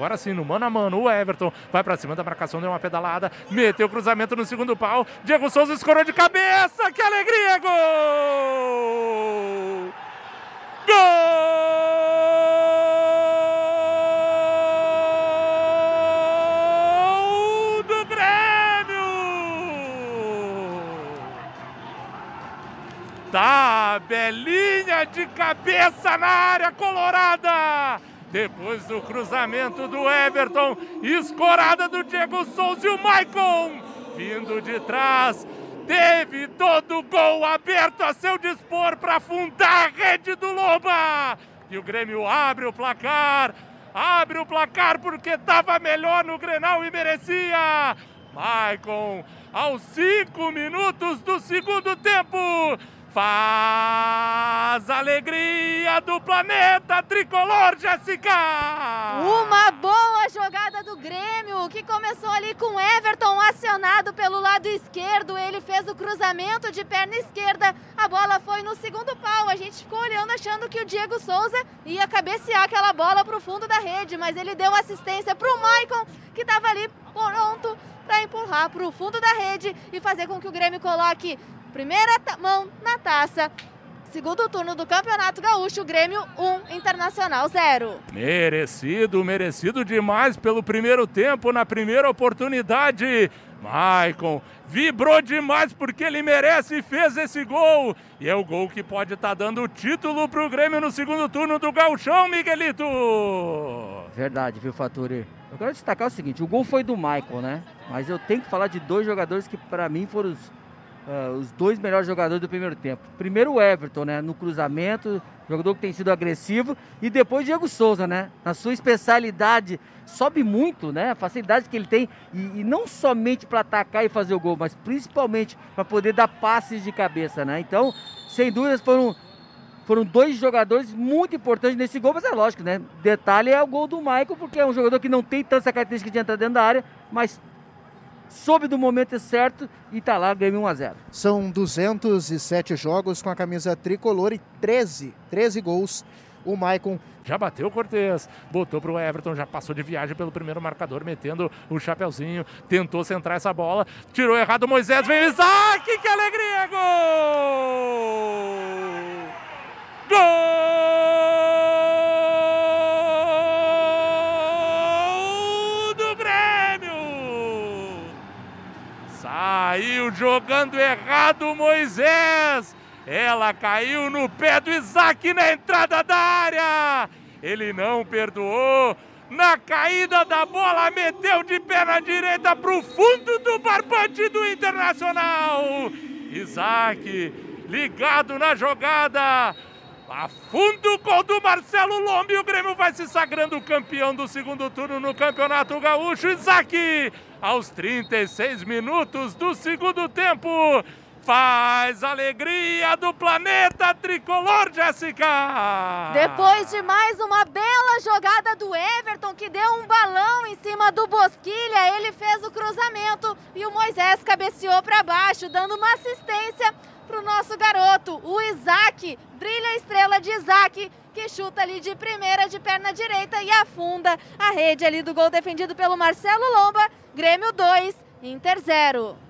Agora sim, no mano a mano, o Everton vai para cima da marcação, deu uma pedalada, meteu o cruzamento no segundo pau. Diego Souza escorou de cabeça, que alegria! Gol! Gol do Grêmio! Tabelinha de cabeça na área colorada! Depois do cruzamento do Everton, escorada do Diego Souza e o Maicon vindo de trás. Teve todo o gol aberto a seu dispor para afundar a rede do Loba. E o Grêmio abre o placar. Abre o placar porque estava melhor no Grenal e merecia. Maicon, aos cinco minutos do segundo tempo, faz alegria do planeta tricolor, Jéssica! Uma boa jogada do Grêmio, que começou ali com Everton acionado pelo lado esquerdo. Ele fez o cruzamento de perna esquerda. A bola foi no segundo pau. A gente ficou olhando achando que o Diego Souza ia cabecear aquela bola para o fundo da rede, mas ele deu assistência para o Maicon, que estava ali pronto para empurrar para o fundo da rede e fazer com que o Grêmio coloque primeira mão na taça. Segundo turno do Campeonato Gaúcho, Grêmio 1, Internacional 0. Merecido, merecido demais pelo primeiro tempo, na primeira oportunidade. Maicon vibrou demais porque ele merece e fez esse gol. E é o gol que pode estar tá dando o título para o Grêmio no segundo turno do Gauchão, Miguelito. Verdade, viu, Faturi? Eu quero destacar o seguinte: o gol foi do Maicon, né? Mas eu tenho que falar de dois jogadores que, para mim, foram os uh, os dois melhores jogadores do primeiro tempo. Primeiro o Everton, né? No cruzamento, jogador que tem sido agressivo. E depois Diego Souza, né? Na sua especialidade, sobe muito, né? A facilidade que ele tem. E, e não somente para atacar e fazer o gol, mas principalmente para poder dar passes de cabeça, né? Então, sem dúvidas, foram foram dois jogadores muito importantes nesse gol, mas é lógico, né? Detalhe é o gol do Michael, porque é um jogador que não tem tanta característica de entrar dentro da área, mas soube do momento certo e tá lá, Grêmio 1 a 0. São 207 jogos com a camisa tricolor e 13, 13 gols. O Maicon já bateu o Cortez, botou pro Everton, já passou de viagem pelo primeiro marcador, metendo o chapeuzinho, tentou centrar essa bola, tirou errado o Moisés, vem o Isaac, que alegria! Gol! Jogando errado Moisés. Ela caiu no pé do Isaac na entrada da área. Ele não perdoou. Na caída da bola, meteu de perna direita para o fundo do barbante do Internacional. Isaac ligado na jogada. Afunda o gol do Marcelo Lombi. O Grêmio vai se sagrando campeão do segundo turno no Campeonato Gaúcho. Isaac, aos 36 minutos do segundo tempo, faz alegria do planeta tricolor, Jéssica! Depois de mais uma bela jogada do Everton, que deu um balão em cima do Bosquilha, ele fez o cruzamento e o Moisés cabeceou para baixo, dando uma assistência para o nosso garoto, o Isaac. Brilha a estrela de Isaac, que chuta ali de primeira, de perna direita e afunda a rede ali do gol defendido pelo Marcelo Lomba. Grêmio 2, Inter 0.